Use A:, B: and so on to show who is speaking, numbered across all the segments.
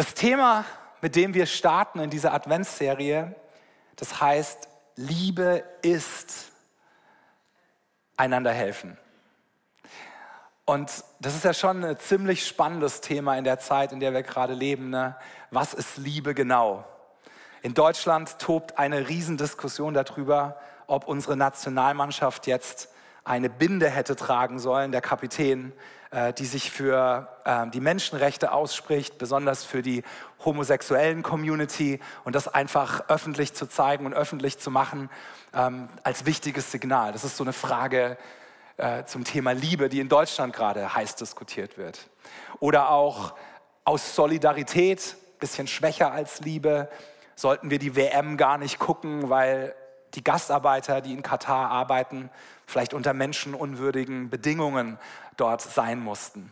A: Das Thema, mit dem wir starten in dieser Adventsserie, das heißt, Liebe ist einander helfen. Und das ist ja schon ein ziemlich spannendes Thema in der Zeit, in der wir gerade leben. Ne? Was ist Liebe genau? In Deutschland tobt eine Riesendiskussion darüber, ob unsere Nationalmannschaft jetzt eine Binde hätte tragen sollen, der Kapitän, die sich für äh, die Menschenrechte ausspricht, besonders für die homosexuellen Community und das einfach öffentlich zu zeigen und öffentlich zu machen ähm, als wichtiges Signal. Das ist so eine Frage äh, zum Thema Liebe, die in Deutschland gerade heiß diskutiert wird. Oder auch aus Solidarität, bisschen schwächer als Liebe, sollten wir die WM gar nicht gucken, weil die Gastarbeiter, die in Katar arbeiten, vielleicht unter menschenunwürdigen Bedingungen dort sein mussten.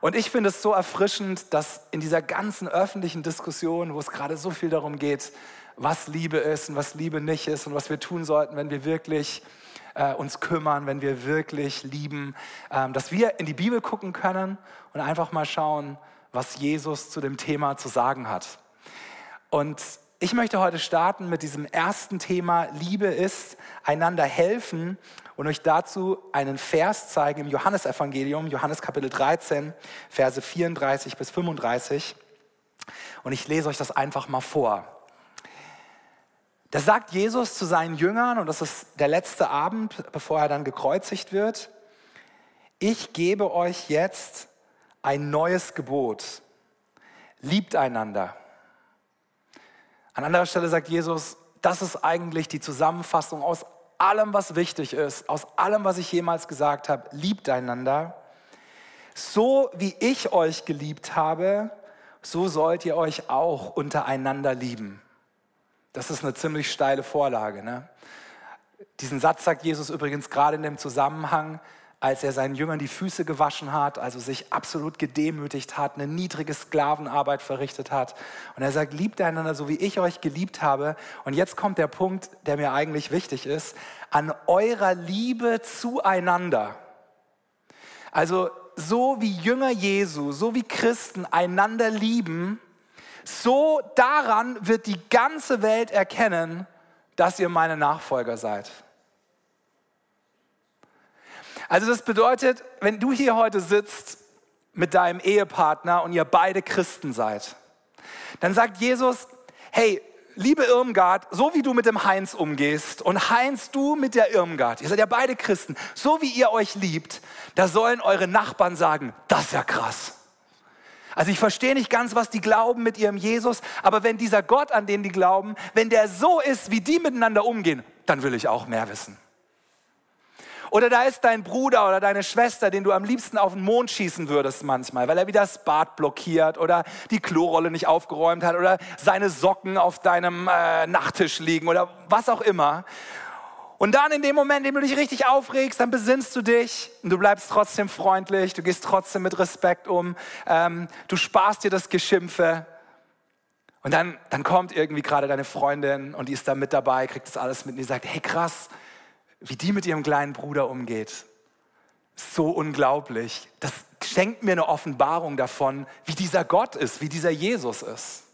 A: Und ich finde es so erfrischend, dass in dieser ganzen öffentlichen Diskussion, wo es gerade so viel darum geht, was Liebe ist und was Liebe nicht ist und was wir tun sollten, wenn wir wirklich äh, uns kümmern, wenn wir wirklich lieben, äh, dass wir in die Bibel gucken können und einfach mal schauen, was Jesus zu dem Thema zu sagen hat. Und ich möchte heute starten mit diesem ersten Thema, Liebe ist einander helfen und euch dazu einen Vers zeigen im Johannesevangelium, Johannes Kapitel 13, Verse 34 bis 35. Und ich lese euch das einfach mal vor. Da sagt Jesus zu seinen Jüngern, und das ist der letzte Abend, bevor er dann gekreuzigt wird, ich gebe euch jetzt ein neues Gebot. Liebt einander. An anderer Stelle sagt Jesus, das ist eigentlich die Zusammenfassung aus allem, was wichtig ist, aus allem, was ich jemals gesagt habe. Liebt einander. So wie ich euch geliebt habe, so sollt ihr euch auch untereinander lieben. Das ist eine ziemlich steile Vorlage. Ne? Diesen Satz sagt Jesus übrigens gerade in dem Zusammenhang, als er seinen Jüngern die Füße gewaschen hat, also sich absolut gedemütigt hat, eine niedrige Sklavenarbeit verrichtet hat. Und er sagt, liebt einander so, wie ich euch geliebt habe. Und jetzt kommt der Punkt, der mir eigentlich wichtig ist, an eurer Liebe zueinander. Also so wie Jünger Jesu, so wie Christen einander lieben, so daran wird die ganze Welt erkennen, dass ihr meine Nachfolger seid. Also das bedeutet, wenn du hier heute sitzt mit deinem Ehepartner und ihr beide Christen seid, dann sagt Jesus, hey, liebe Irmgard, so wie du mit dem Heinz umgehst und Heinz, du mit der Irmgard, ihr seid ja beide Christen, so wie ihr euch liebt, da sollen eure Nachbarn sagen, das ist ja krass. Also ich verstehe nicht ganz, was die glauben mit ihrem Jesus, aber wenn dieser Gott, an den die glauben, wenn der so ist, wie die miteinander umgehen, dann will ich auch mehr wissen. Oder da ist dein Bruder oder deine Schwester, den du am liebsten auf den Mond schießen würdest manchmal, weil er wieder das Bad blockiert oder die Klorolle nicht aufgeräumt hat oder seine Socken auf deinem äh, Nachttisch liegen oder was auch immer. Und dann in dem Moment, in dem du dich richtig aufregst, dann besinnst du dich und du bleibst trotzdem freundlich, du gehst trotzdem mit Respekt um, ähm, du sparst dir das Geschimpfe. Und dann, dann kommt irgendwie gerade deine Freundin und die ist da mit dabei, kriegt das alles mit und die sagt, hey krass, wie die mit ihrem kleinen Bruder umgeht. So unglaublich. Das schenkt mir eine Offenbarung davon, wie dieser Gott ist, wie dieser Jesus ist.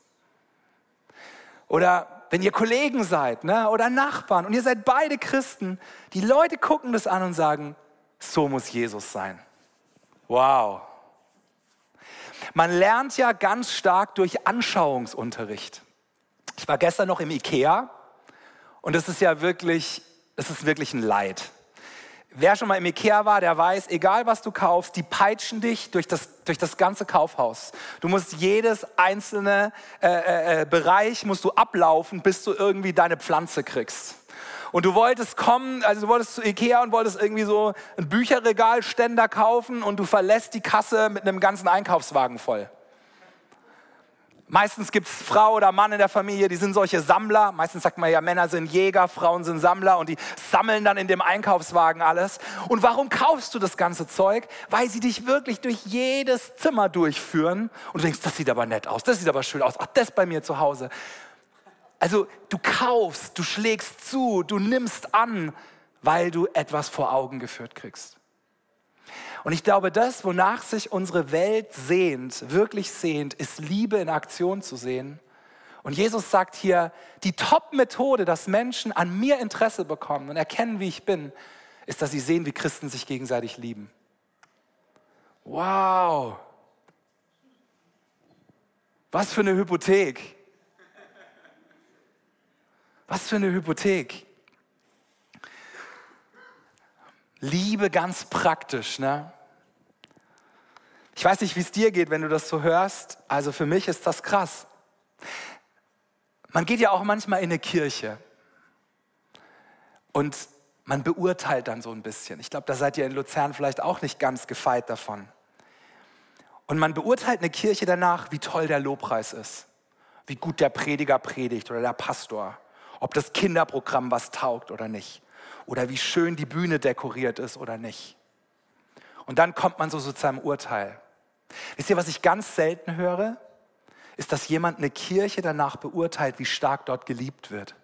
A: Oder wenn ihr Kollegen seid ne, oder Nachbarn und ihr seid beide Christen, die Leute gucken das an und sagen, so muss Jesus sein. Wow. Man lernt ja ganz stark durch Anschauungsunterricht. Ich war gestern noch im Ikea und es ist ja wirklich es ist wirklich ein Leid. Wer schon mal im Ikea war, der weiß, egal was du kaufst, die peitschen dich durch das, durch das ganze Kaufhaus. Du musst jedes einzelne äh, äh, äh, Bereich musst du ablaufen, bis du irgendwie deine Pflanze kriegst. Und du wolltest kommen, also du wolltest zu Ikea und wolltest irgendwie so ein Bücherregalständer kaufen und du verlässt die Kasse mit einem ganzen Einkaufswagen voll. Meistens gibt es Frau oder Mann in der Familie, die sind solche Sammler. Meistens sagt man ja, Männer sind Jäger, Frauen sind Sammler und die sammeln dann in dem Einkaufswagen alles. Und warum kaufst du das ganze Zeug? Weil sie dich wirklich durch jedes Zimmer durchführen und du denkst, das sieht aber nett aus, das sieht aber schön aus, ach, das bei mir zu Hause. Also du kaufst, du schlägst zu, du nimmst an, weil du etwas vor Augen geführt kriegst. Und ich glaube, das, wonach sich unsere Welt sehnt, wirklich sehnt, ist Liebe in Aktion zu sehen. Und Jesus sagt hier, die Top-Methode, dass Menschen an mir Interesse bekommen und erkennen, wie ich bin, ist, dass sie sehen, wie Christen sich gegenseitig lieben. Wow. Was für eine Hypothek. Was für eine Hypothek. Liebe ganz praktisch, ne? Ich weiß nicht, wie es dir geht, wenn du das so hörst. Also für mich ist das krass. Man geht ja auch manchmal in eine Kirche und man beurteilt dann so ein bisschen. Ich glaube, da seid ihr in Luzern vielleicht auch nicht ganz gefeit davon. Und man beurteilt eine Kirche danach, wie toll der Lobpreis ist, wie gut der Prediger predigt oder der Pastor, ob das Kinderprogramm was taugt oder nicht, oder wie schön die Bühne dekoriert ist oder nicht. Und dann kommt man so, zu seinem Urteil. Wisst ihr, was ich ganz selten höre? Ist, dass jemand eine Kirche danach beurteilt, wie stark dort geliebt wird.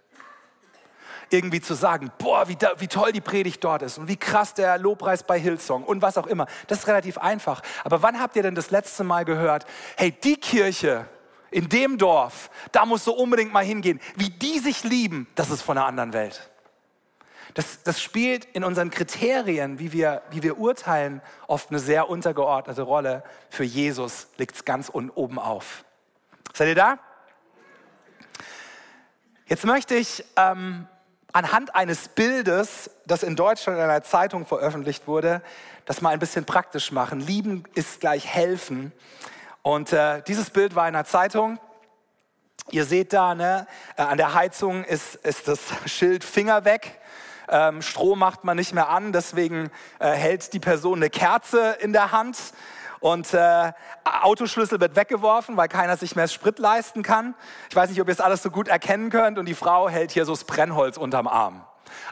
A: Irgendwie zu sagen, boah, wie, wie toll die Predigt dort ist und wie krass der Lobpreis bei Hillsong und was auch immer. Das ist relativ einfach. Aber wann habt ihr denn das letzte Mal gehört, hey, die Kirche in dem Dorf, da musst du unbedingt mal hingehen. Wie die sich lieben, das ist von einer anderen Welt. Das, das spielt in unseren Kriterien, wie wir, wie wir urteilen, oft eine sehr untergeordnete Rolle. Für Jesus liegt es ganz oben auf. Seid ihr da? Jetzt möchte ich ähm, anhand eines Bildes, das in Deutschland in einer Zeitung veröffentlicht wurde, das mal ein bisschen praktisch machen. Lieben ist gleich helfen. Und äh, dieses Bild war in einer Zeitung. Ihr seht da, ne, äh, an der Heizung ist, ist das Schild Finger weg. Ähm, Strom macht man nicht mehr an, deswegen äh, hält die Person eine Kerze in der Hand und äh, Autoschlüssel wird weggeworfen, weil keiner sich mehr Sprit leisten kann. Ich weiß nicht, ob ihr es alles so gut erkennen könnt und die Frau hält hier so das Brennholz unterm Arm.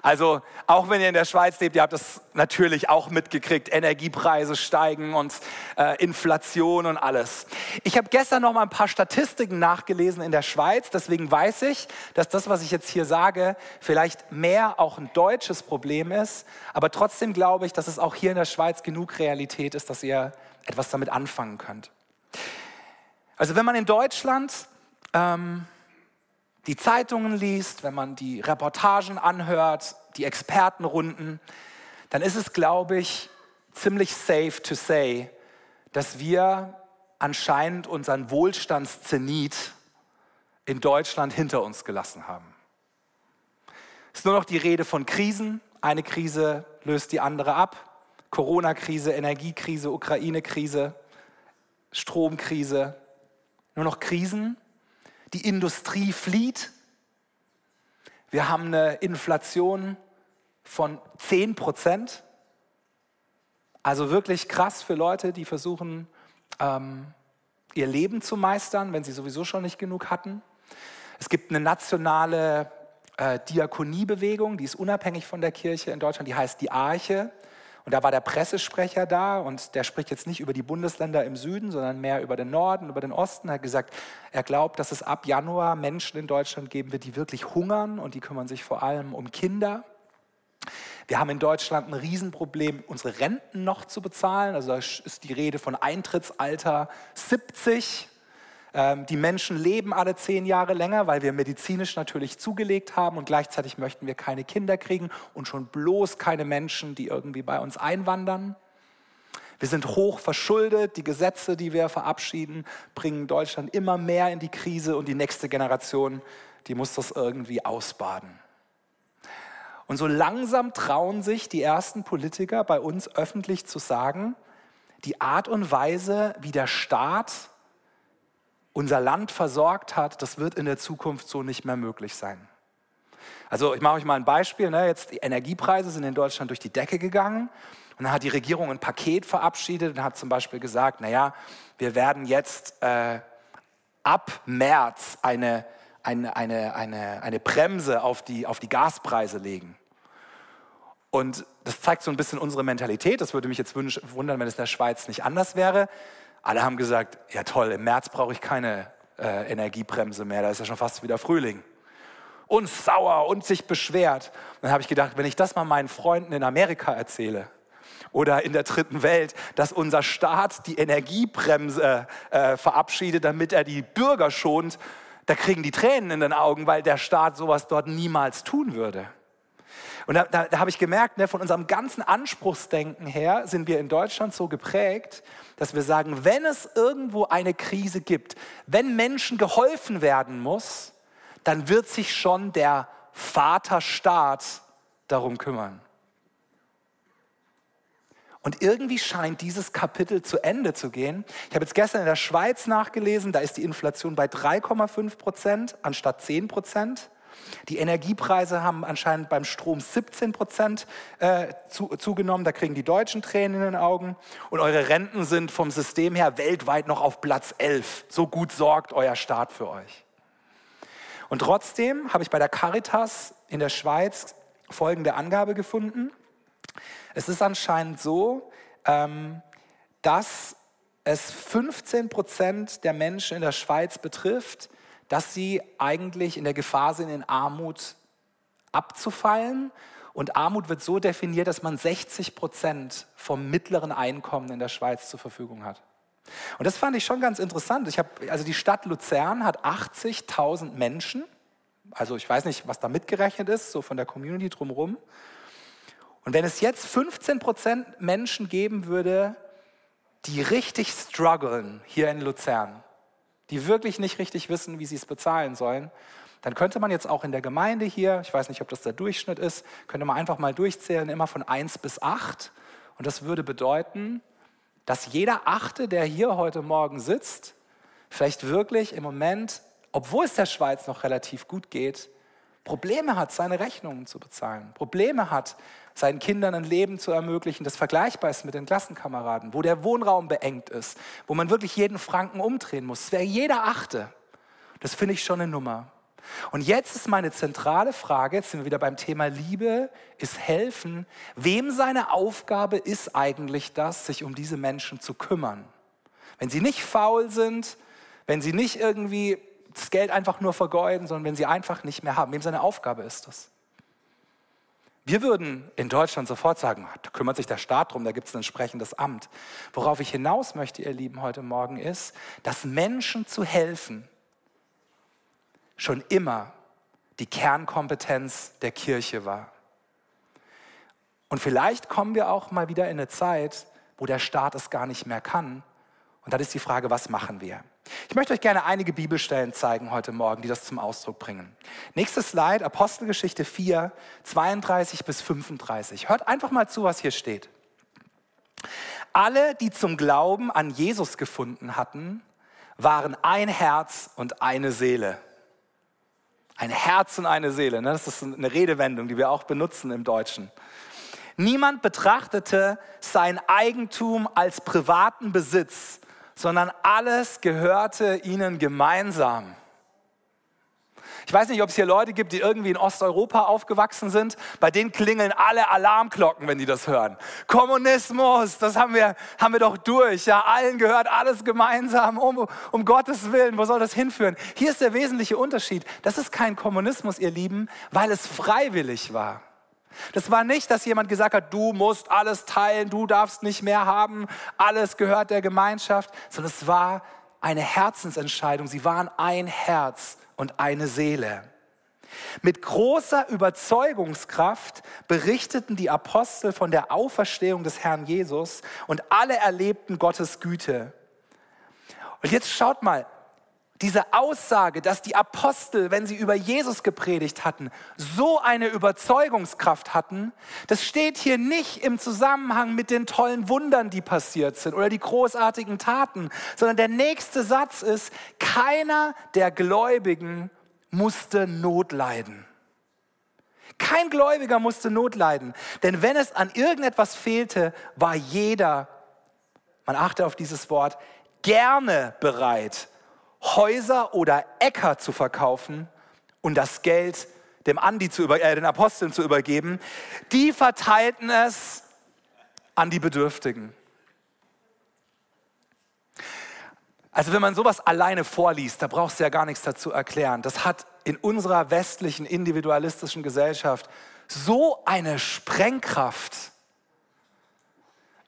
A: Also auch wenn ihr in der Schweiz lebt, ihr habt das natürlich auch mitgekriegt, Energiepreise steigen und äh, Inflation und alles. Ich habe gestern noch mal ein paar Statistiken nachgelesen in der Schweiz, deswegen weiß ich, dass das, was ich jetzt hier sage, vielleicht mehr auch ein deutsches Problem ist, aber trotzdem glaube ich, dass es auch hier in der Schweiz genug Realität ist, dass ihr etwas damit anfangen könnt. Also wenn man in Deutschland ähm, die Zeitungen liest, wenn man die Reportagen anhört, die Expertenrunden, dann ist es, glaube ich, ziemlich safe to say, dass wir anscheinend unseren Wohlstandszenit in Deutschland hinter uns gelassen haben. Es ist nur noch die Rede von Krisen. Eine Krise löst die andere ab. Corona-Krise, Energiekrise, Ukraine-Krise, Stromkrise. Nur noch Krisen die Industrie flieht. Wir haben eine Inflation von 10 Prozent. Also wirklich krass für Leute, die versuchen, ähm, ihr Leben zu meistern, wenn sie sowieso schon nicht genug hatten. Es gibt eine nationale äh, Diakoniebewegung, die ist unabhängig von der Kirche in Deutschland, die heißt die Arche. Und da war der Pressesprecher da und der spricht jetzt nicht über die Bundesländer im Süden, sondern mehr über den Norden, über den Osten. Er hat gesagt, er glaubt, dass es ab Januar Menschen in Deutschland geben wird, die wirklich hungern und die kümmern sich vor allem um Kinder. Wir haben in Deutschland ein Riesenproblem, unsere Renten noch zu bezahlen. Also da ist die Rede von Eintrittsalter 70. Ähm, die Menschen leben alle zehn Jahre länger, weil wir medizinisch natürlich zugelegt haben und gleichzeitig möchten wir keine Kinder kriegen und schon bloß keine Menschen, die irgendwie bei uns einwandern. Wir sind hoch verschuldet. Die Gesetze, die wir verabschieden, bringen Deutschland immer mehr in die Krise und die nächste Generation, die muss das irgendwie ausbaden. Und so langsam trauen sich die ersten Politiker bei uns öffentlich zu sagen, die Art und Weise, wie der Staat unser Land versorgt hat, das wird in der Zukunft so nicht mehr möglich sein. Also ich mache euch mal ein Beispiel. Ne? Jetzt die Energiepreise sind in Deutschland durch die Decke gegangen. Und dann hat die Regierung ein Paket verabschiedet und hat zum Beispiel gesagt, naja, wir werden jetzt äh, ab März eine, eine, eine, eine, eine Bremse auf die, auf die Gaspreise legen. Und das zeigt so ein bisschen unsere Mentalität. Das würde mich jetzt wundern, wenn es in der Schweiz nicht anders wäre. Alle haben gesagt, ja toll, im März brauche ich keine äh, Energiebremse mehr, da ist ja schon fast wieder Frühling. Und sauer und sich beschwert. Und dann habe ich gedacht, wenn ich das mal meinen Freunden in Amerika erzähle, oder in der dritten Welt, dass unser Staat die Energiebremse äh, verabschiedet, damit er die Bürger schont, da kriegen die Tränen in den Augen, weil der Staat sowas dort niemals tun würde. Und da, da, da habe ich gemerkt, ne, von unserem ganzen Anspruchsdenken her sind wir in Deutschland so geprägt, dass wir sagen, wenn es irgendwo eine Krise gibt, wenn Menschen geholfen werden muss, dann wird sich schon der Vaterstaat darum kümmern. Und irgendwie scheint dieses Kapitel zu Ende zu gehen. Ich habe jetzt gestern in der Schweiz nachgelesen, da ist die Inflation bei 3,5 Prozent anstatt 10 Prozent. Die Energiepreise haben anscheinend beim Strom 17 Prozent äh, zu, zugenommen. Da kriegen die Deutschen Tränen in den Augen. Und eure Renten sind vom System her weltweit noch auf Platz 11. So gut sorgt euer Staat für euch. Und trotzdem habe ich bei der Caritas in der Schweiz folgende Angabe gefunden. Es ist anscheinend so, ähm, dass es 15 Prozent der Menschen in der Schweiz betrifft, dass sie eigentlich in der Gefahr sind, in Armut abzufallen. Und Armut wird so definiert, dass man 60 Prozent vom mittleren Einkommen in der Schweiz zur Verfügung hat. Und das fand ich schon ganz interessant. Ich hab, also die Stadt Luzern hat 80.000 Menschen. Also ich weiß nicht, was da mitgerechnet ist, so von der Community drumherum. Und wenn es jetzt 15 Prozent Menschen geben würde, die richtig strugglen hier in Luzern, die wirklich nicht richtig wissen, wie sie es bezahlen sollen, dann könnte man jetzt auch in der Gemeinde hier, ich weiß nicht, ob das der Durchschnitt ist, könnte man einfach mal durchzählen, immer von 1 bis 8. Und das würde bedeuten, dass jeder Achte, der hier heute Morgen sitzt, vielleicht wirklich im Moment, obwohl es der Schweiz noch relativ gut geht, Probleme hat, seine Rechnungen zu bezahlen, Probleme hat, seinen Kindern ein Leben zu ermöglichen, das vergleichbar ist mit den Klassenkameraden, wo der Wohnraum beengt ist, wo man wirklich jeden Franken umdrehen muss. Es wäre jeder Achte. Das finde ich schon eine Nummer. Und jetzt ist meine zentrale Frage, jetzt sind wir wieder beim Thema Liebe, ist helfen. Wem seine Aufgabe ist eigentlich das, sich um diese Menschen zu kümmern? Wenn sie nicht faul sind, wenn sie nicht irgendwie das Geld einfach nur vergeuden, sondern wenn sie einfach nicht mehr haben. Wem seine Aufgabe ist das? Wir würden in Deutschland sofort sagen, da kümmert sich der Staat drum, da gibt es ein entsprechendes Amt. Worauf ich hinaus möchte, ihr Lieben, heute Morgen ist, dass Menschen zu helfen schon immer die Kernkompetenz der Kirche war. Und vielleicht kommen wir auch mal wieder in eine Zeit, wo der Staat es gar nicht mehr kann. Und dann ist die Frage, was machen wir? Ich möchte euch gerne einige Bibelstellen zeigen heute Morgen, die das zum Ausdruck bringen. Nächstes Slide, Apostelgeschichte 4, 32 bis 35. Hört einfach mal zu, was hier steht. Alle, die zum Glauben an Jesus gefunden hatten, waren ein Herz und eine Seele. Ein Herz und eine Seele. Ne? Das ist eine Redewendung, die wir auch benutzen im Deutschen. Niemand betrachtete sein Eigentum als privaten Besitz, sondern alles gehörte ihnen gemeinsam. Ich weiß nicht, ob es hier Leute gibt, die irgendwie in Osteuropa aufgewachsen sind. Bei denen klingeln alle Alarmglocken, wenn die das hören. Kommunismus, das haben wir, haben wir doch durch. Ja, allen gehört alles gemeinsam. Um, um Gottes Willen, wo soll das hinführen? Hier ist der wesentliche Unterschied. Das ist kein Kommunismus, ihr Lieben, weil es freiwillig war. Das war nicht, dass jemand gesagt hat, du musst alles teilen, du darfst nicht mehr haben, alles gehört der Gemeinschaft, sondern es war eine Herzensentscheidung. Sie waren ein Herz und eine Seele. Mit großer Überzeugungskraft berichteten die Apostel von der Auferstehung des Herrn Jesus und alle erlebten Gottes Güte. Und jetzt schaut mal, diese Aussage, dass die Apostel, wenn sie über Jesus gepredigt hatten, so eine Überzeugungskraft hatten, das steht hier nicht im Zusammenhang mit den tollen Wundern, die passiert sind oder die großartigen Taten, sondern der nächste Satz ist, keiner der Gläubigen musste Not leiden. Kein Gläubiger musste Not leiden, denn wenn es an irgendetwas fehlte, war jeder, man achte auf dieses Wort, gerne bereit, Häuser oder Äcker zu verkaufen und das Geld dem Andi zu über, äh, den Aposteln zu übergeben. Die verteilten es an die Bedürftigen. Also wenn man sowas alleine vorliest, da brauchst du ja gar nichts dazu erklären. Das hat in unserer westlichen individualistischen Gesellschaft so eine Sprengkraft.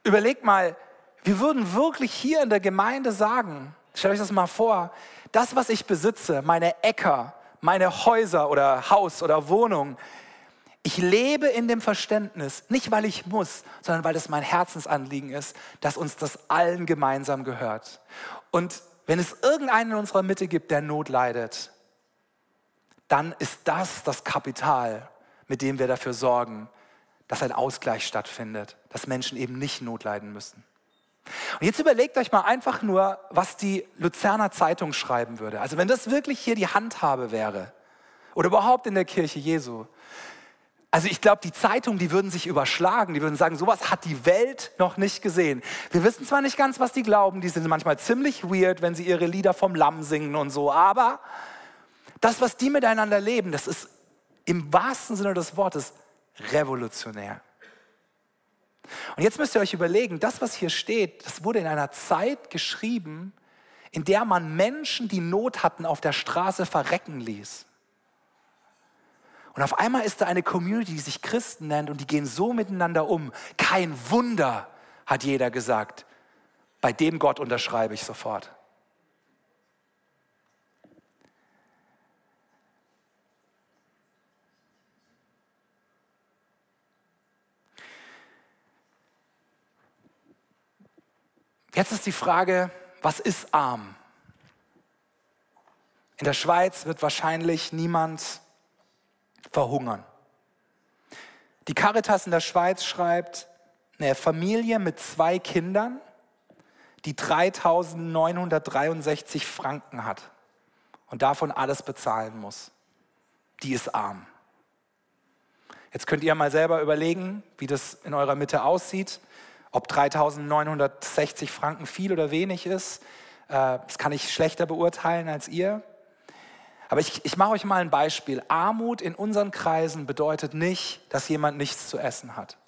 A: Überlegt mal, wir würden wirklich hier in der Gemeinde sagen, stellt euch das mal vor, das, was ich besitze, meine Äcker, meine Häuser oder Haus oder Wohnung, ich lebe in dem Verständnis, nicht weil ich muss, sondern weil es mein Herzensanliegen ist, dass uns das allen gemeinsam gehört. Und wenn es irgendeinen in unserer Mitte gibt, der Not leidet, dann ist das das Kapital, mit dem wir dafür sorgen, dass ein Ausgleich stattfindet, dass Menschen eben nicht Not leiden müssen. Und jetzt überlegt euch mal einfach nur, was die Luzerner Zeitung schreiben würde. Also wenn das wirklich hier die Handhabe wäre oder überhaupt in der Kirche Jesu. Also ich glaube, die Zeitungen, die würden sich überschlagen, die würden sagen, sowas hat die Welt noch nicht gesehen. Wir wissen zwar nicht ganz, was die glauben, die sind manchmal ziemlich weird, wenn sie ihre Lieder vom Lamm singen und so, aber das, was die miteinander leben, das ist im wahrsten Sinne des Wortes revolutionär. Und jetzt müsst ihr euch überlegen, das, was hier steht, das wurde in einer Zeit geschrieben, in der man Menschen, die Not hatten, auf der Straße verrecken ließ. Und auf einmal ist da eine Community, die sich Christen nennt und die gehen so miteinander um. Kein Wunder, hat jeder gesagt. Bei dem Gott unterschreibe ich sofort. Jetzt ist die Frage, was ist arm? In der Schweiz wird wahrscheinlich niemand verhungern. Die Caritas in der Schweiz schreibt, eine Familie mit zwei Kindern, die 3963 Franken hat und davon alles bezahlen muss, die ist arm. Jetzt könnt ihr mal selber überlegen, wie das in eurer Mitte aussieht. Ob 3960 Franken viel oder wenig ist, äh, das kann ich schlechter beurteilen als ihr. Aber ich, ich mache euch mal ein Beispiel. Armut in unseren Kreisen bedeutet nicht, dass jemand nichts zu essen hat.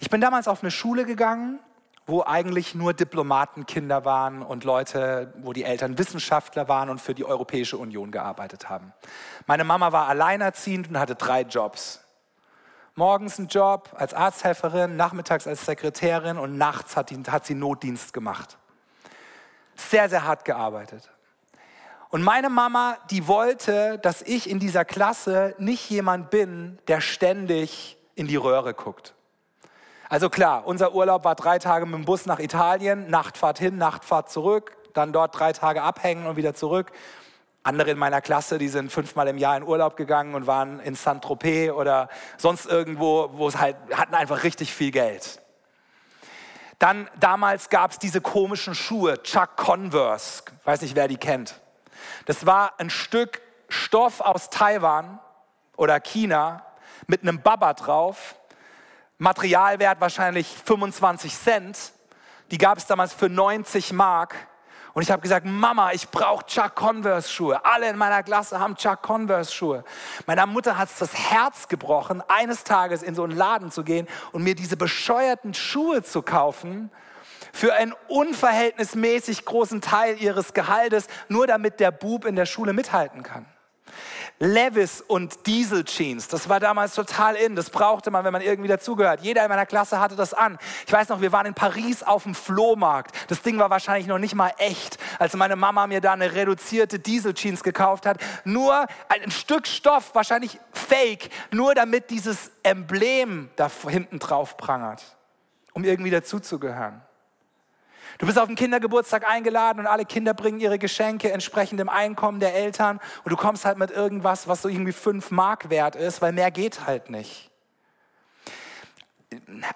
A: Ich bin damals auf eine Schule gegangen, wo eigentlich nur Diplomatenkinder waren und Leute, wo die Eltern Wissenschaftler waren und für die Europäische Union gearbeitet haben. Meine Mama war alleinerziehend und hatte drei Jobs. Morgens einen Job als Arzthelferin, nachmittags als Sekretärin und nachts hat, die, hat sie Notdienst gemacht. Sehr, sehr hart gearbeitet. Und meine Mama, die wollte, dass ich in dieser Klasse nicht jemand bin, der ständig in die Röhre guckt. Also klar, unser Urlaub war drei Tage mit dem Bus nach Italien, Nachtfahrt hin, Nachtfahrt zurück, dann dort drei Tage abhängen und wieder zurück. Andere in meiner Klasse, die sind fünfmal im Jahr in Urlaub gegangen und waren in Saint-Tropez oder sonst irgendwo, wo es halt, hatten einfach richtig viel Geld. Dann damals gab es diese komischen Schuhe, Chuck Converse, weiß nicht, wer die kennt. Das war ein Stück Stoff aus Taiwan oder China mit einem Baba drauf, Materialwert wahrscheinlich 25 Cent. Die gab es damals für 90 Mark und ich habe gesagt, Mama, ich brauche Chuck Converse Schuhe. Alle in meiner Klasse haben Chuck Converse Schuhe. Meiner Mutter hat es das Herz gebrochen, eines Tages in so einen Laden zu gehen und mir diese bescheuerten Schuhe zu kaufen für einen unverhältnismäßig großen Teil ihres Gehaltes, nur damit der Bub in der Schule mithalten kann. Levis und Diesel Jeans. Das war damals total in. Das brauchte man, wenn man irgendwie dazugehört. Jeder in meiner Klasse hatte das an. Ich weiß noch, wir waren in Paris auf dem Flohmarkt. Das Ding war wahrscheinlich noch nicht mal echt, als meine Mama mir da eine reduzierte Diesel Jeans gekauft hat. Nur ein Stück Stoff, wahrscheinlich fake, nur damit dieses Emblem da hinten drauf prangert, um irgendwie dazuzugehören. Du bist auf den Kindergeburtstag eingeladen und alle Kinder bringen ihre Geschenke entsprechend dem Einkommen der Eltern und du kommst halt mit irgendwas, was so irgendwie fünf Mark wert ist, weil mehr geht halt nicht.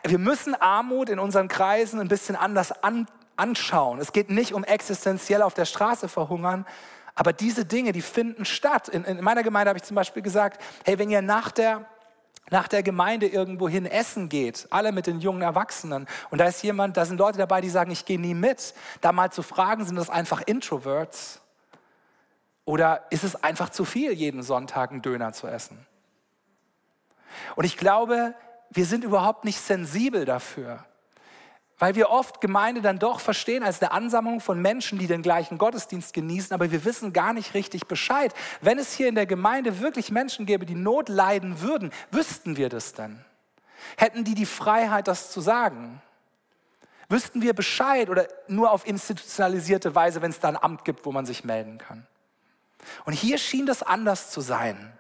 A: Wir müssen Armut in unseren Kreisen ein bisschen anders an, anschauen. Es geht nicht um existenziell auf der Straße verhungern, aber diese Dinge, die finden statt. In, in meiner Gemeinde habe ich zum Beispiel gesagt, hey, wenn ihr nach der nach der Gemeinde irgendwo hin essen geht, alle mit den jungen Erwachsenen, und da ist jemand, da sind Leute dabei, die sagen, ich gehe nie mit, da mal zu fragen, sind das einfach Introverts? Oder ist es einfach zu viel, jeden Sonntag einen Döner zu essen? Und ich glaube, wir sind überhaupt nicht sensibel dafür. Weil wir oft Gemeinde dann doch verstehen als eine Ansammlung von Menschen, die den gleichen Gottesdienst genießen, aber wir wissen gar nicht richtig Bescheid. Wenn es hier in der Gemeinde wirklich Menschen gäbe, die Not leiden würden, wüssten wir das denn? Hätten die die Freiheit, das zu sagen? Wüssten wir Bescheid oder nur auf institutionalisierte Weise, wenn es da ein Amt gibt, wo man sich melden kann? Und hier schien das anders zu sein.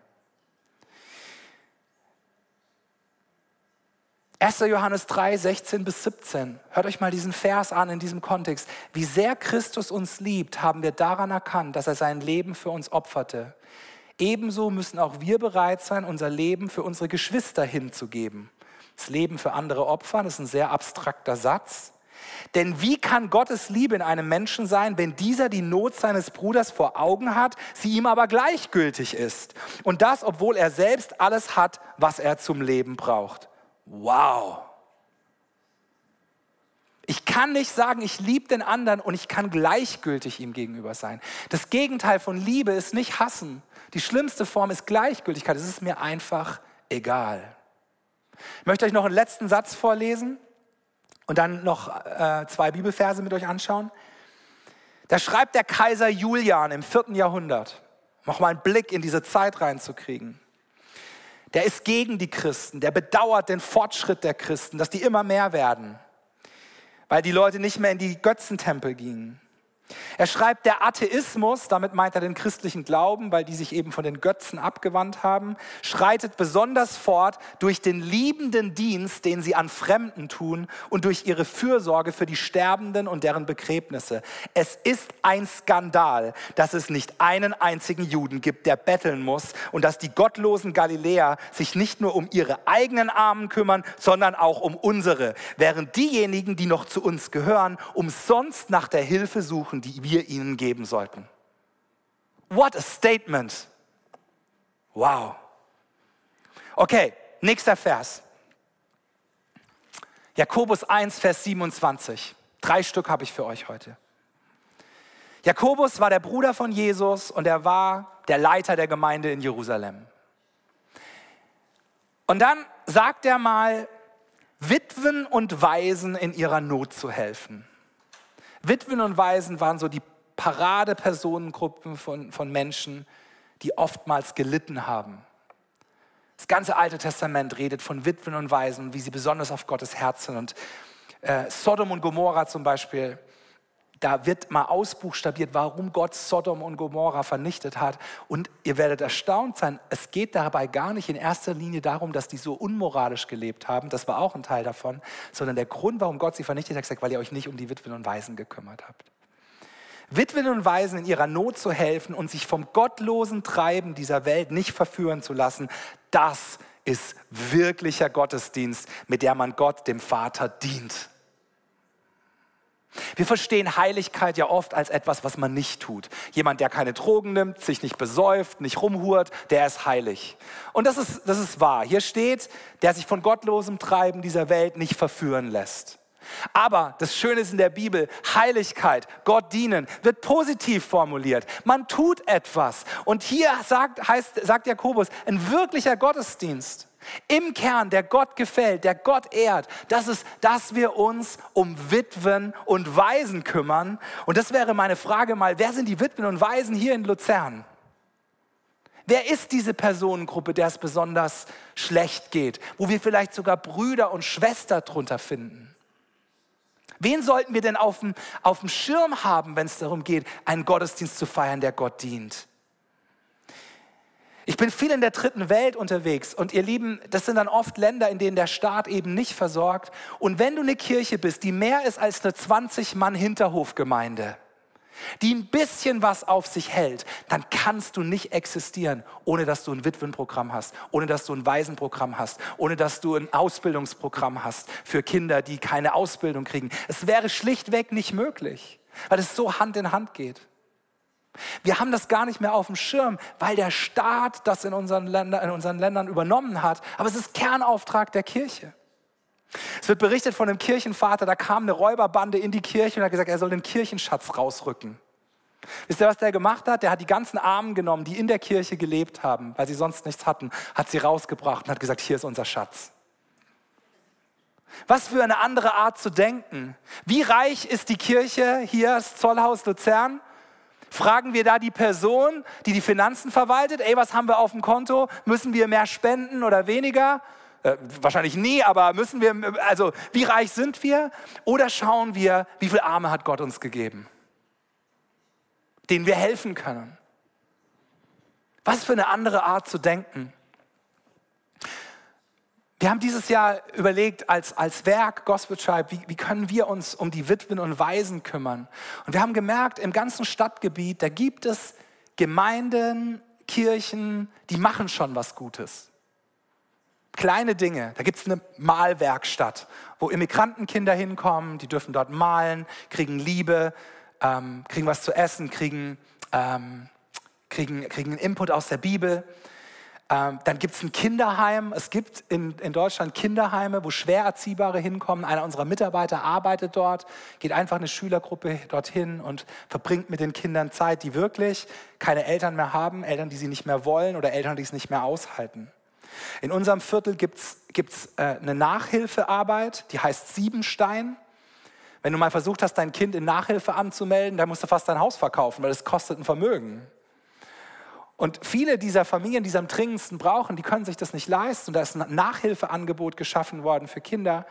A: 1. Johannes 3, 16 bis 17. Hört euch mal diesen Vers an in diesem Kontext. Wie sehr Christus uns liebt, haben wir daran erkannt, dass er sein Leben für uns opferte. Ebenso müssen auch wir bereit sein, unser Leben für unsere Geschwister hinzugeben. Das Leben für andere opfern ist ein sehr abstrakter Satz. Denn wie kann Gottes Liebe in einem Menschen sein, wenn dieser die Not seines Bruders vor Augen hat, sie ihm aber gleichgültig ist? Und das, obwohl er selbst alles hat, was er zum Leben braucht. Wow. Ich kann nicht sagen, ich liebe den anderen und ich kann gleichgültig ihm gegenüber sein. Das Gegenteil von Liebe ist nicht hassen. Die schlimmste Form ist Gleichgültigkeit. Es ist mir einfach egal. Ich möchte euch noch einen letzten Satz vorlesen und dann noch äh, zwei Bibelverse mit euch anschauen. Da schreibt der Kaiser Julian im vierten Jahrhundert, noch mal einen Blick in diese Zeit reinzukriegen. Der ist gegen die Christen, der bedauert den Fortschritt der Christen, dass die immer mehr werden, weil die Leute nicht mehr in die Götzentempel gingen. Er schreibt, der Atheismus, damit meint er den christlichen Glauben, weil die sich eben von den Götzen abgewandt haben, schreitet besonders fort durch den liebenden Dienst, den sie an Fremden tun und durch ihre Fürsorge für die Sterbenden und deren Begräbnisse. Es ist ein Skandal, dass es nicht einen einzigen Juden gibt, der betteln muss und dass die gottlosen Galiläer sich nicht nur um ihre eigenen Armen kümmern, sondern auch um unsere, während diejenigen, die noch zu uns gehören, umsonst nach der Hilfe suchen Sachen, die wir ihnen geben sollten. What a statement. Wow. Okay, nächster Vers. Jakobus 1, Vers 27. Drei Stück habe ich für euch heute. Jakobus war der Bruder von Jesus und er war der Leiter der Gemeinde in Jerusalem. Und dann sagt er mal, Witwen und Waisen in ihrer Not zu helfen. Witwen und Waisen waren so die Paradepersonengruppen von, von Menschen, die oftmals gelitten haben. Das ganze Alte Testament redet von Witwen und Waisen, wie sie besonders auf Gottes Herz sind. Und äh, Sodom und Gomorra zum Beispiel da wird mal ausbuchstabiert, warum Gott Sodom und Gomorra vernichtet hat. Und ihr werdet erstaunt sein, es geht dabei gar nicht in erster Linie darum, dass die so unmoralisch gelebt haben, das war auch ein Teil davon, sondern der Grund, warum Gott sie vernichtet hat, gesagt, weil ihr euch nicht um die Witwen und Waisen gekümmert habt. Witwen und Waisen in ihrer Not zu helfen und sich vom gottlosen Treiben dieser Welt nicht verführen zu lassen, das ist wirklicher Gottesdienst, mit der man Gott, dem Vater, dient. Wir verstehen Heiligkeit ja oft als etwas, was man nicht tut. Jemand, der keine Drogen nimmt, sich nicht besäuft, nicht rumhurt, der ist heilig. Und das ist, das ist wahr. Hier steht, der sich von gottlosem Treiben dieser Welt nicht verführen lässt. Aber das Schöne ist in der Bibel, Heiligkeit, Gott dienen, wird positiv formuliert. Man tut etwas. Und hier sagt, heißt, sagt Jakobus, ein wirklicher Gottesdienst im Kern, der Gott gefällt, der Gott ehrt, das ist, dass wir uns um Witwen und Waisen kümmern. Und das wäre meine Frage mal, wer sind die Witwen und Waisen hier in Luzern? Wer ist diese Personengruppe, der es besonders schlecht geht, wo wir vielleicht sogar Brüder und Schwester drunter finden? Wen sollten wir denn auf dem, auf dem Schirm haben, wenn es darum geht, einen Gottesdienst zu feiern, der Gott dient? Ich bin viel in der dritten Welt unterwegs und ihr Lieben, das sind dann oft Länder, in denen der Staat eben nicht versorgt. Und wenn du eine Kirche bist, die mehr ist als eine 20-Mann-Hinterhofgemeinde, die ein bisschen was auf sich hält, dann kannst du nicht existieren, ohne dass du ein Witwenprogramm hast, ohne dass du ein Waisenprogramm hast, ohne dass du ein Ausbildungsprogramm hast für Kinder, die keine Ausbildung kriegen. Es wäre schlichtweg nicht möglich, weil es so Hand in Hand geht. Wir haben das gar nicht mehr auf dem Schirm, weil der Staat das in unseren, Länder, in unseren Ländern übernommen hat. Aber es ist Kernauftrag der Kirche. Es wird berichtet von einem Kirchenvater, da kam eine Räuberbande in die Kirche und hat gesagt, er soll den Kirchenschatz rausrücken. Wisst ihr, was der gemacht hat? Der hat die ganzen Armen genommen, die in der Kirche gelebt haben, weil sie sonst nichts hatten, hat sie rausgebracht und hat gesagt, hier ist unser Schatz. Was für eine andere Art zu denken. Wie reich ist die Kirche hier, das Zollhaus Luzern? Fragen wir da die Person, die die Finanzen verwaltet, ey, was haben wir auf dem Konto? Müssen wir mehr spenden oder weniger? Äh, wahrscheinlich nie, aber müssen wir, also wie reich sind wir? Oder schauen wir, wie viel Arme hat Gott uns gegeben, denen wir helfen können? Was für eine andere Art zu denken. Wir haben dieses Jahr überlegt, als, als Werk Gospel Tribe, wie, wie können wir uns um die Witwen und Waisen kümmern? Und wir haben gemerkt, im ganzen Stadtgebiet, da gibt es Gemeinden, Kirchen, die machen schon was Gutes. Kleine Dinge. Da gibt es eine Malwerkstatt, wo Immigrantenkinder hinkommen, die dürfen dort malen, kriegen Liebe, ähm, kriegen was zu essen, kriegen, ähm, kriegen, kriegen Input aus der Bibel. Ähm, dann gibt es ein Kinderheim. Es gibt in, in Deutschland Kinderheime, wo Schwererziehbare hinkommen. Einer unserer Mitarbeiter arbeitet dort, geht einfach eine Schülergruppe dorthin und verbringt mit den Kindern Zeit, die wirklich keine Eltern mehr haben, Eltern, die sie nicht mehr wollen oder Eltern, die es nicht mehr aushalten. In unserem Viertel gibt es äh, eine Nachhilfearbeit, die heißt Siebenstein. Wenn du mal versucht hast, dein Kind in Nachhilfe anzumelden, dann musst du fast dein Haus verkaufen, weil es kostet ein Vermögen. Und viele dieser Familien, die es am dringendsten brauchen, die können sich das nicht leisten. Und da ist ein Nachhilfeangebot geschaffen worden für Kinder,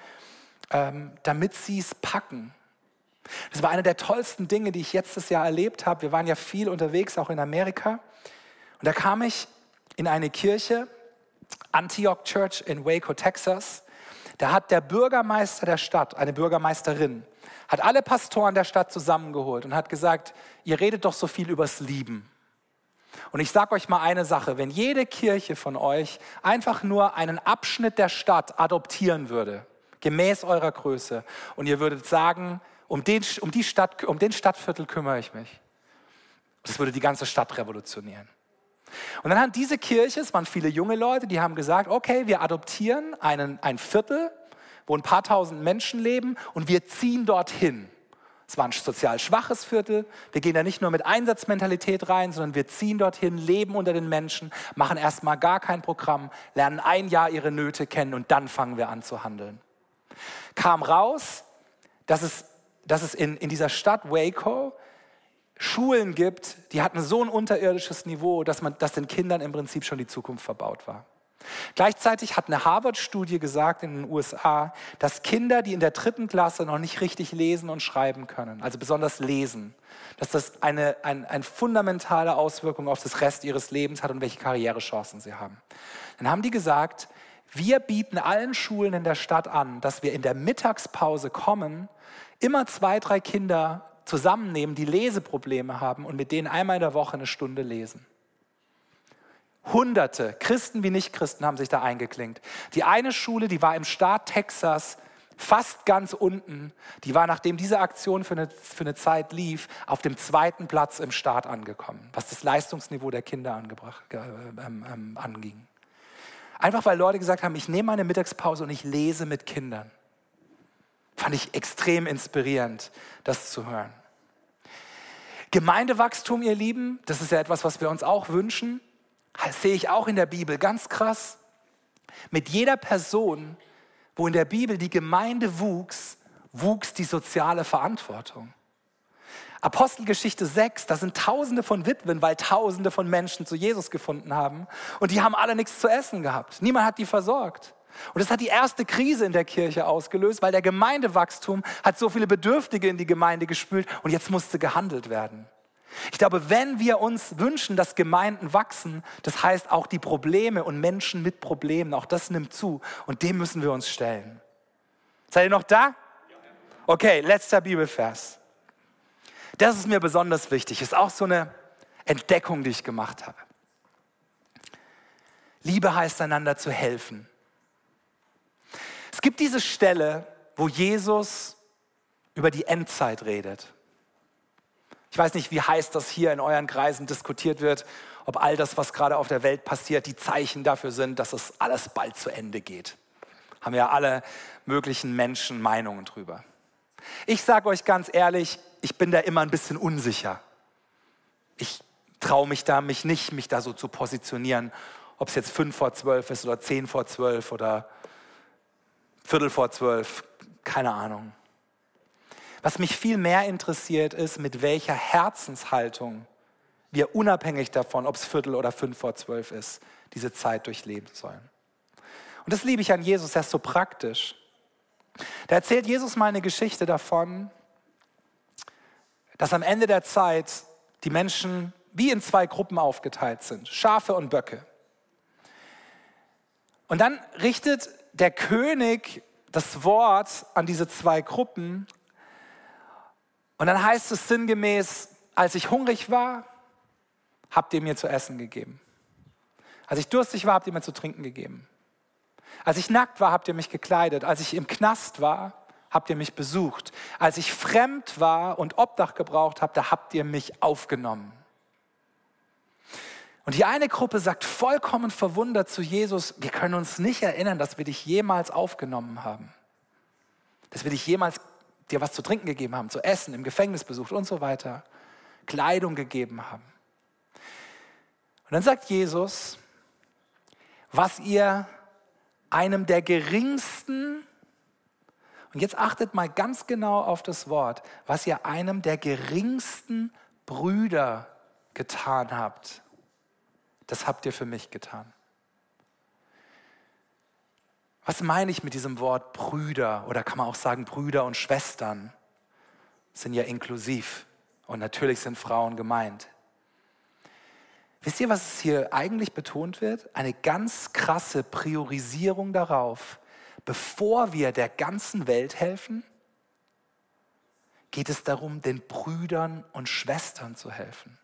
A: ähm, damit sie es packen. Das war eine der tollsten Dinge, die ich letztes Jahr erlebt habe. Wir waren ja viel unterwegs, auch in Amerika. Und da kam ich in eine Kirche, Antioch Church in Waco, Texas. Da hat der Bürgermeister der Stadt, eine Bürgermeisterin, hat alle Pastoren der Stadt zusammengeholt und hat gesagt, ihr redet doch so viel übers Lieben. Und ich sage euch mal eine Sache, wenn jede Kirche von euch einfach nur einen Abschnitt der Stadt adoptieren würde, gemäß eurer Größe, und ihr würdet sagen, um den, um die Stadt, um den Stadtviertel kümmere ich mich, das würde die ganze Stadt revolutionieren. Und dann haben diese Kirche, es waren viele junge Leute, die haben gesagt, okay, wir adoptieren einen, ein Viertel, wo ein paar tausend Menschen leben und wir ziehen dorthin. Es war ein sozial schwaches Viertel. Wir gehen da nicht nur mit Einsatzmentalität rein, sondern wir ziehen dorthin, leben unter den Menschen, machen erstmal gar kein Programm, lernen ein Jahr ihre Nöte kennen und dann fangen wir an zu handeln. Kam raus, dass es, dass es in, in dieser Stadt Waco Schulen gibt, die hatten so ein unterirdisches Niveau, dass, man, dass den Kindern im Prinzip schon die Zukunft verbaut war. Gleichzeitig hat eine Harvard-Studie gesagt in den USA, dass Kinder, die in der dritten Klasse noch nicht richtig lesen und schreiben können, also besonders lesen, dass das eine, ein, eine fundamentale Auswirkung auf das Rest ihres Lebens hat und welche Karrierechancen sie haben. Dann haben die gesagt, wir bieten allen Schulen in der Stadt an, dass wir in der Mittagspause kommen, immer zwei, drei Kinder zusammennehmen, die Leseprobleme haben und mit denen einmal in der Woche eine Stunde lesen. Hunderte, Christen wie Nicht-Christen, haben sich da eingeklinkt. Die eine Schule, die war im Staat Texas, fast ganz unten, die war, nachdem diese Aktion für eine, für eine Zeit lief, auf dem zweiten Platz im Staat angekommen, was das Leistungsniveau der Kinder angebracht, äh, ähm, ähm, anging. Einfach weil Leute gesagt haben, ich nehme meine Mittagspause und ich lese mit Kindern. Fand ich extrem inspirierend, das zu hören. Gemeindewachstum, ihr Lieben, das ist ja etwas, was wir uns auch wünschen. Das sehe ich auch in der Bibel ganz krass. Mit jeder Person, wo in der Bibel die Gemeinde wuchs, wuchs die soziale Verantwortung. Apostelgeschichte 6, da sind Tausende von Witwen, weil Tausende von Menschen zu Jesus gefunden haben. Und die haben alle nichts zu essen gehabt. Niemand hat die versorgt. Und das hat die erste Krise in der Kirche ausgelöst, weil der Gemeindewachstum hat so viele Bedürftige in die Gemeinde gespült und jetzt musste gehandelt werden. Ich glaube, wenn wir uns wünschen, dass Gemeinden wachsen, das heißt auch die Probleme und Menschen mit Problemen, auch das nimmt zu und dem müssen wir uns stellen. Seid ihr noch da? Okay, letzter Bibelvers. Das ist mir besonders wichtig, ist auch so eine Entdeckung, die ich gemacht habe. Liebe heißt einander zu helfen. Es gibt diese Stelle, wo Jesus über die Endzeit redet. Ich weiß nicht, wie heiß das hier in euren Kreisen diskutiert wird, ob all das, was gerade auf der Welt passiert, die Zeichen dafür sind, dass es alles bald zu Ende geht. Haben ja alle möglichen Menschen Meinungen drüber. Ich sage euch ganz ehrlich, ich bin da immer ein bisschen unsicher. Ich traue mich da, mich nicht, mich da so zu positionieren, ob es jetzt fünf vor zwölf ist oder zehn vor zwölf oder Viertel vor zwölf, keine Ahnung. Was mich viel mehr interessiert ist, mit welcher Herzenshaltung wir unabhängig davon, ob es Viertel oder fünf vor zwölf ist, diese Zeit durchleben sollen. Und das liebe ich an Jesus, er ist so praktisch. Da erzählt Jesus mal eine Geschichte davon, dass am Ende der Zeit die Menschen wie in zwei Gruppen aufgeteilt sind, Schafe und Böcke. Und dann richtet der König das Wort an diese zwei Gruppen und dann heißt es sinngemäß, als ich hungrig war, habt ihr mir zu essen gegeben. Als ich durstig war, habt ihr mir zu trinken gegeben. Als ich nackt war, habt ihr mich gekleidet. Als ich im Knast war, habt ihr mich besucht. Als ich fremd war und Obdach gebraucht habe, da habt ihr mich aufgenommen. Und die eine Gruppe sagt vollkommen verwundert zu Jesus, wir können uns nicht erinnern, dass wir dich jemals aufgenommen haben. Dass wir dich jemals dir was zu trinken gegeben haben, zu essen, im Gefängnis besucht und so weiter, Kleidung gegeben haben. Und dann sagt Jesus, was ihr einem der geringsten, und jetzt achtet mal ganz genau auf das Wort, was ihr einem der geringsten Brüder getan habt, das habt ihr für mich getan. Was meine ich mit diesem Wort Brüder oder kann man auch sagen Brüder und Schwestern? Sind ja inklusiv und natürlich sind Frauen gemeint. Wisst ihr, was hier eigentlich betont wird? Eine ganz krasse Priorisierung darauf, bevor wir der ganzen Welt helfen, geht es darum, den Brüdern und Schwestern zu helfen.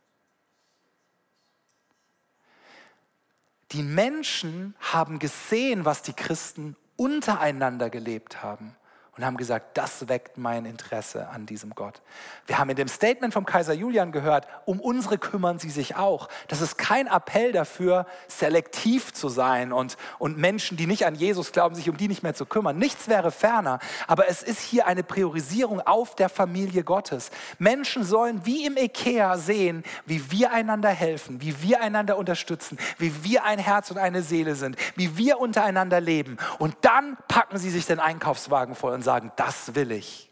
A: Die Menschen haben gesehen, was die Christen untereinander gelebt haben und haben gesagt, das weckt mein Interesse an diesem Gott. Wir haben in dem Statement vom Kaiser Julian gehört, um unsere kümmern sie sich auch. Das ist kein Appell dafür, selektiv zu sein und, und Menschen, die nicht an Jesus glauben, sich um die nicht mehr zu kümmern. Nichts wäre ferner, aber es ist hier eine Priorisierung auf der Familie Gottes. Menschen sollen wie im Ikea sehen, wie wir einander helfen, wie wir einander unterstützen, wie wir ein Herz und eine Seele sind, wie wir untereinander leben. Und dann packen sie sich den Einkaufswagen voll und sagen, das will ich.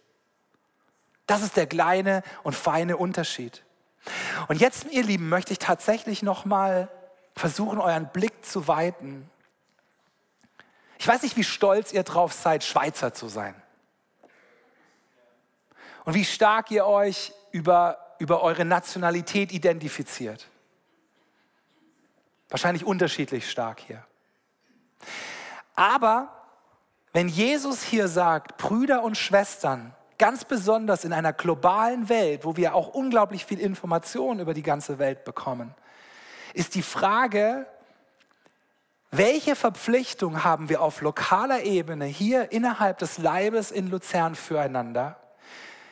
A: Das ist der kleine und feine Unterschied. Und jetzt, ihr Lieben, möchte ich tatsächlich noch mal versuchen, euren Blick zu weiten. Ich weiß nicht, wie stolz ihr drauf seid, Schweizer zu sein. Und wie stark ihr euch über, über eure Nationalität identifiziert. Wahrscheinlich unterschiedlich stark hier. Aber wenn Jesus hier sagt, Brüder und Schwestern, ganz besonders in einer globalen Welt, wo wir auch unglaublich viel Information über die ganze Welt bekommen, ist die Frage, welche Verpflichtung haben wir auf lokaler Ebene hier innerhalb des Leibes in Luzern füreinander?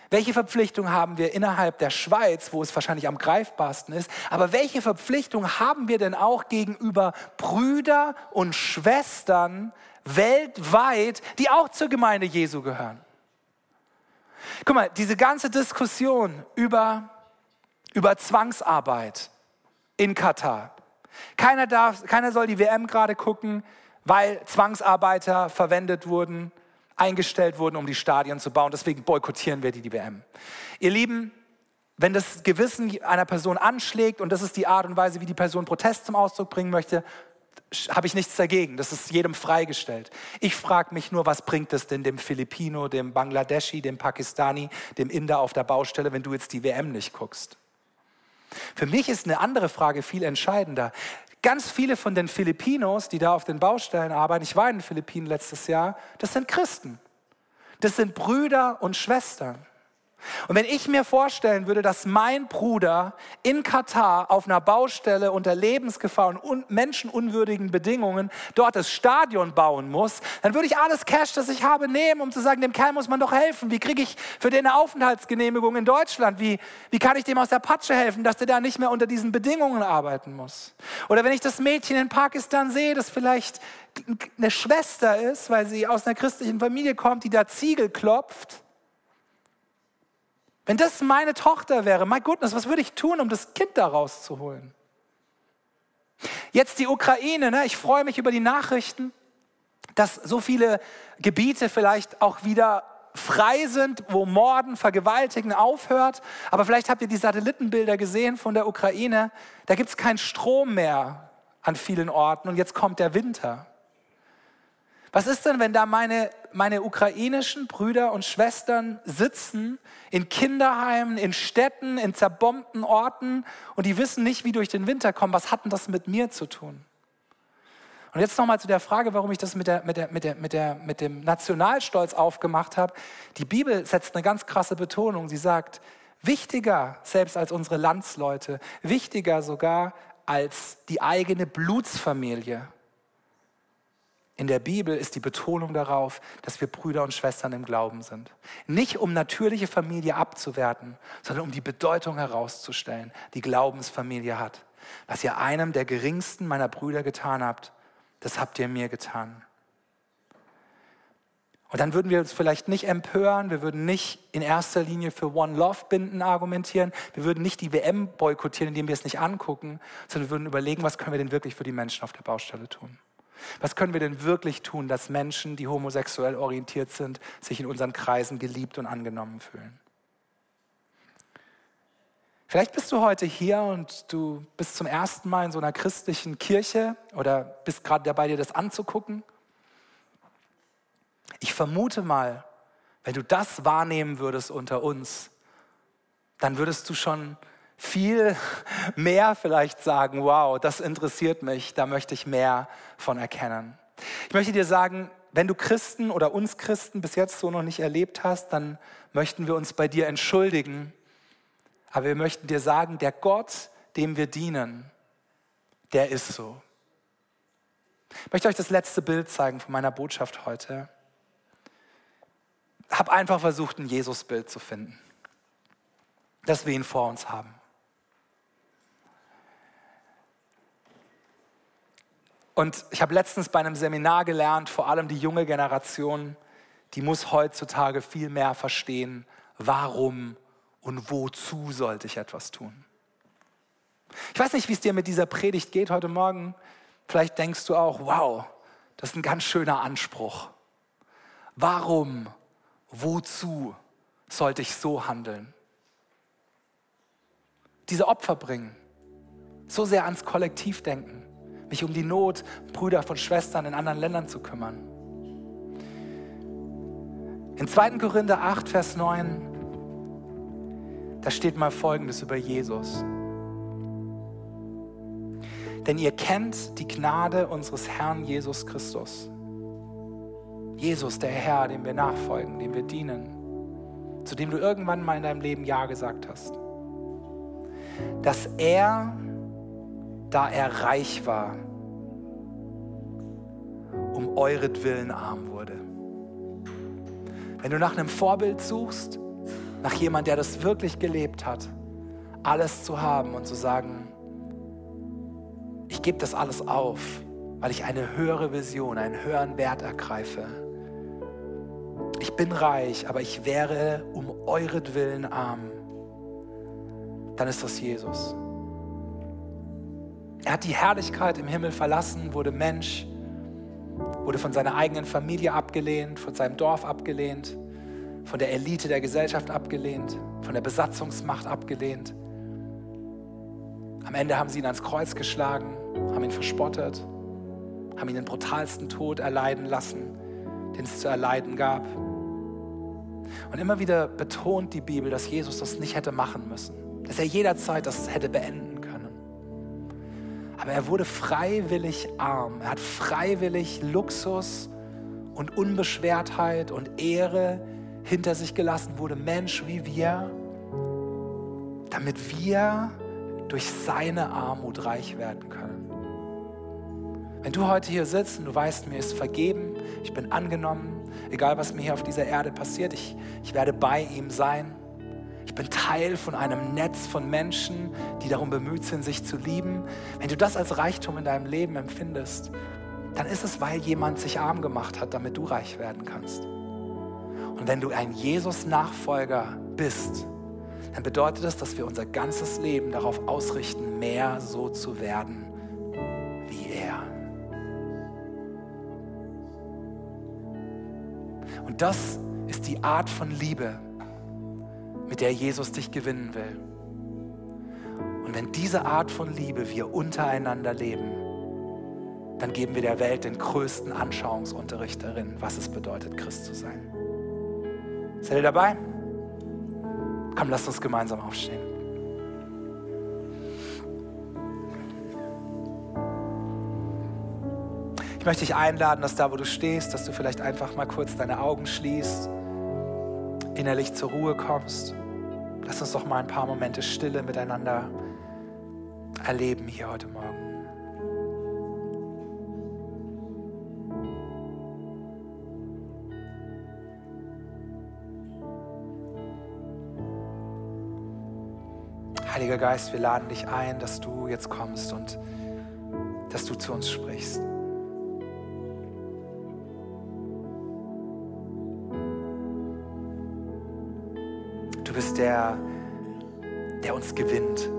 A: Welche Verpflichtung haben wir innerhalb der Schweiz, wo es wahrscheinlich am greifbarsten ist? Aber welche Verpflichtung haben wir denn auch gegenüber Brüder und Schwestern weltweit, die auch zur Gemeinde Jesu gehören. Guck mal, diese ganze Diskussion über, über Zwangsarbeit in Katar. Keiner, darf, keiner soll die WM gerade gucken, weil Zwangsarbeiter verwendet wurden, eingestellt wurden, um die Stadien zu bauen. Deswegen boykottieren wir die, die WM. Ihr Lieben, wenn das Gewissen einer Person anschlägt und das ist die Art und Weise, wie die Person Protest zum Ausdruck bringen möchte, habe ich nichts dagegen. Das ist jedem freigestellt. Ich frage mich nur, was bringt es denn dem Filipino, dem Bangladeschi, dem Pakistani, dem Inder auf der Baustelle, wenn du jetzt die WM nicht guckst? Für mich ist eine andere Frage viel entscheidender. Ganz viele von den Filipinos, die da auf den Baustellen arbeiten, ich war in den Philippinen letztes Jahr, das sind Christen. Das sind Brüder und Schwestern. Und wenn ich mir vorstellen würde, dass mein Bruder in Katar auf einer Baustelle unter Lebensgefahr und menschenunwürdigen Bedingungen dort das Stadion bauen muss, dann würde ich alles Cash, das ich habe, nehmen, um zu sagen, dem Kerl muss man doch helfen. Wie kriege ich für den eine Aufenthaltsgenehmigung in Deutschland? Wie, wie kann ich dem aus der Patsche helfen, dass der da nicht mehr unter diesen Bedingungen arbeiten muss? Oder wenn ich das Mädchen in Pakistan sehe, das vielleicht eine Schwester ist, weil sie aus einer christlichen Familie kommt, die da Ziegel klopft, wenn das meine Tochter wäre, my goodness, was würde ich tun, um das Kind da rauszuholen? Jetzt die Ukraine, ne? ich freue mich über die Nachrichten, dass so viele Gebiete vielleicht auch wieder frei sind, wo Morden, Vergewaltigen aufhört. Aber vielleicht habt ihr die Satellitenbilder gesehen von der Ukraine. Da gibt es keinen Strom mehr an vielen Orten und jetzt kommt der Winter. Was ist denn, wenn da meine, meine ukrainischen Brüder und Schwestern sitzen in Kinderheimen, in Städten, in zerbombten Orten und die wissen nicht, wie durch den Winter kommen? Was hat denn das mit mir zu tun? Und jetzt nochmal zu der Frage, warum ich das mit, der, mit, der, mit, der, mit, der, mit dem Nationalstolz aufgemacht habe. Die Bibel setzt eine ganz krasse Betonung. Sie sagt, wichtiger selbst als unsere Landsleute, wichtiger sogar als die eigene Blutsfamilie in der Bibel ist die Betonung darauf, dass wir Brüder und Schwestern im Glauben sind. Nicht um natürliche Familie abzuwerten, sondern um die Bedeutung herauszustellen, die Glaubensfamilie hat. Was ihr einem der geringsten meiner Brüder getan habt, das habt ihr mir getan. Und dann würden wir uns vielleicht nicht empören, wir würden nicht in erster Linie für One Love Binden argumentieren, wir würden nicht die WM boykottieren, indem wir es nicht angucken, sondern wir würden überlegen, was können wir denn wirklich für die Menschen auf der Baustelle tun. Was können wir denn wirklich tun, dass Menschen, die homosexuell orientiert sind, sich in unseren Kreisen geliebt und angenommen fühlen? Vielleicht bist du heute hier und du bist zum ersten Mal in so einer christlichen Kirche oder bist gerade dabei, dir das anzugucken. Ich vermute mal, wenn du das wahrnehmen würdest unter uns, dann würdest du schon viel mehr vielleicht sagen, wow, das interessiert mich, da möchte ich mehr von erkennen. Ich möchte dir sagen, wenn du Christen oder uns Christen bis jetzt so noch nicht erlebt hast, dann möchten wir uns bei dir entschuldigen. Aber wir möchten dir sagen, der Gott, dem wir dienen, der ist so. Ich möchte euch das letzte Bild zeigen von meiner Botschaft heute. Habe einfach versucht, ein Jesusbild zu finden, dass wir ihn vor uns haben. Und ich habe letztens bei einem Seminar gelernt, vor allem die junge Generation, die muss heutzutage viel mehr verstehen, warum und wozu sollte ich etwas tun. Ich weiß nicht, wie es dir mit dieser Predigt geht heute Morgen. Vielleicht denkst du auch, wow, das ist ein ganz schöner Anspruch. Warum, wozu sollte ich so handeln? Diese Opfer bringen, so sehr ans Kollektiv denken mich um die Not Brüder von Schwestern in anderen Ländern zu kümmern. In 2. Korinther 8, Vers 9, da steht mal Folgendes über Jesus. Denn ihr kennt die Gnade unseres Herrn Jesus Christus. Jesus, der Herr, dem wir nachfolgen, dem wir dienen, zu dem du irgendwann mal in deinem Leben Ja gesagt hast. Dass er da er reich war, um euretwillen arm wurde. Wenn du nach einem Vorbild suchst, nach jemand, der das wirklich gelebt hat, alles zu haben und zu sagen, ich gebe das alles auf, weil ich eine höhere Vision, einen höheren Wert ergreife. Ich bin reich, aber ich wäre um euretwillen arm. Dann ist das Jesus. Er hat die Herrlichkeit im Himmel verlassen, wurde Mensch, wurde von seiner eigenen Familie abgelehnt, von seinem Dorf abgelehnt, von der Elite der Gesellschaft abgelehnt, von der Besatzungsmacht abgelehnt. Am Ende haben sie ihn ans Kreuz geschlagen, haben ihn verspottet, haben ihn den brutalsten Tod erleiden lassen, den es zu erleiden gab. Und immer wieder betont die Bibel, dass Jesus das nicht hätte machen müssen, dass er jederzeit das hätte beenden aber er wurde freiwillig arm. Er hat freiwillig Luxus und Unbeschwertheit und Ehre hinter sich gelassen, wurde Mensch wie wir, damit wir durch seine Armut reich werden können. Wenn du heute hier sitzt und du weißt, mir ist vergeben, ich bin angenommen, egal was mir hier auf dieser Erde passiert, ich, ich werde bei ihm sein, ich bin Teil von einem Netz von Menschen, die darum bemüht sind, sich zu lieben. Wenn du das als Reichtum in deinem Leben empfindest, dann ist es, weil jemand sich arm gemacht hat, damit du reich werden kannst. Und wenn du ein Jesus-Nachfolger bist, dann bedeutet das, dass wir unser ganzes Leben darauf ausrichten, mehr so zu werden wie er. Und das ist die Art von Liebe, mit der Jesus dich gewinnen will. Und wenn diese Art von Liebe wir untereinander leben, dann geben wir der Welt den größten Anschauungsunterricht darin, was es bedeutet, Christ zu sein. Seid ihr dabei? Komm, lasst uns gemeinsam aufstehen. Ich möchte dich einladen, dass da, wo du stehst, dass du vielleicht einfach mal kurz deine Augen schließt, innerlich zur Ruhe kommst. Lass uns doch mal ein paar Momente Stille miteinander erleben hier heute Morgen. Heiliger Geist, wir laden dich ein, dass du jetzt kommst und dass du zu uns sprichst. Du bist der, der uns gewinnt.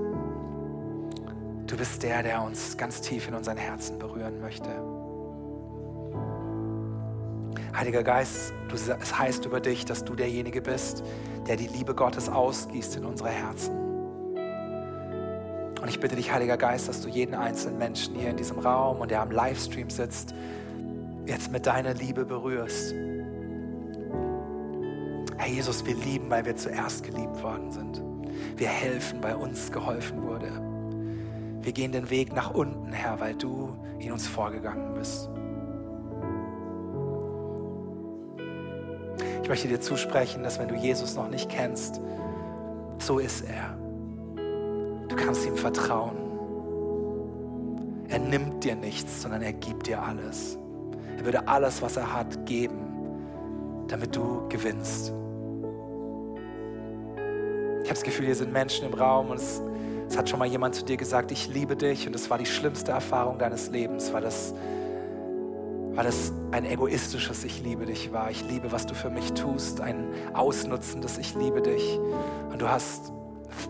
A: Du bist der, der uns ganz tief in unseren Herzen berühren möchte. Heiliger Geist, du, es heißt über dich, dass du derjenige bist, der die Liebe Gottes ausgießt in unsere Herzen. Und ich bitte dich, Heiliger Geist, dass du jeden einzelnen Menschen hier in diesem Raum und der am Livestream sitzt, jetzt mit deiner Liebe berührst. Jesus, wir lieben, weil wir zuerst geliebt worden sind. Wir helfen, weil uns geholfen wurde. Wir gehen den Weg nach unten, Herr, weil du in uns vorgegangen bist. Ich möchte dir zusprechen, dass wenn du Jesus noch nicht kennst, so ist er. Du kannst ihm vertrauen. Er nimmt dir nichts, sondern er gibt dir alles. Er würde alles, was er hat, geben, damit du gewinnst. Ich habe das Gefühl, hier sind Menschen im Raum und es, es, hat schon mal jemand zu dir gesagt, ich liebe dich und es war die schlimmste Erfahrung deines Lebens, weil das, weil das ein egoistisches Ich liebe dich war. Ich liebe, was du für mich tust, ein ausnutzendes Ich liebe dich. Und du hast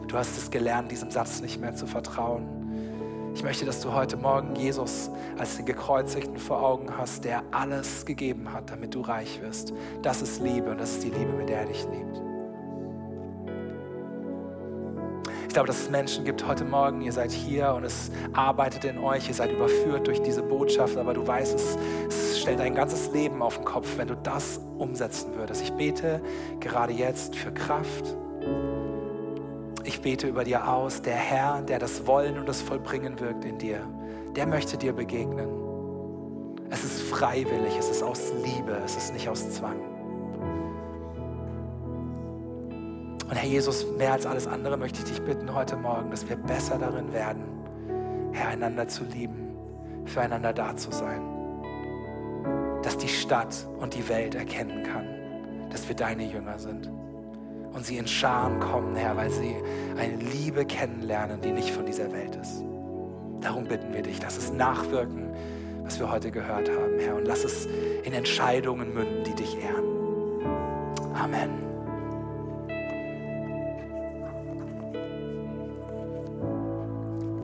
A: Du hast es gelernt, diesem Satz nicht mehr zu vertrauen. Ich möchte, dass du heute Morgen Jesus als den Gekreuzigten vor Augen hast, der alles gegeben hat, damit du reich wirst. Das ist Liebe und das ist die Liebe, mit der er dich liebt. Ich glaube, dass es Menschen gibt heute Morgen, ihr seid hier und es arbeitet in euch, ihr seid überführt durch diese Botschaft, aber du weißt, es, es stellt dein ganzes Leben auf den Kopf, wenn du das umsetzen würdest. Ich bete gerade jetzt für Kraft, ich bete über dir aus, der Herr, der das Wollen und das Vollbringen wirkt in dir, der möchte dir begegnen. Es ist freiwillig, es ist aus Liebe, es ist nicht aus Zwang. Und Herr Jesus, mehr als alles andere möchte ich dich bitten heute Morgen, dass wir besser darin werden, Herr, einander zu lieben, füreinander da zu sein. Dass die Stadt und die Welt erkennen kann, dass wir deine Jünger sind und sie in Scharen kommen, Herr, weil sie eine Liebe kennenlernen, die nicht von dieser Welt ist. Darum bitten wir dich, lass es nachwirken, was wir heute gehört haben, Herr, und lass es in Entscheidungen münden, die dich ehren. Amen.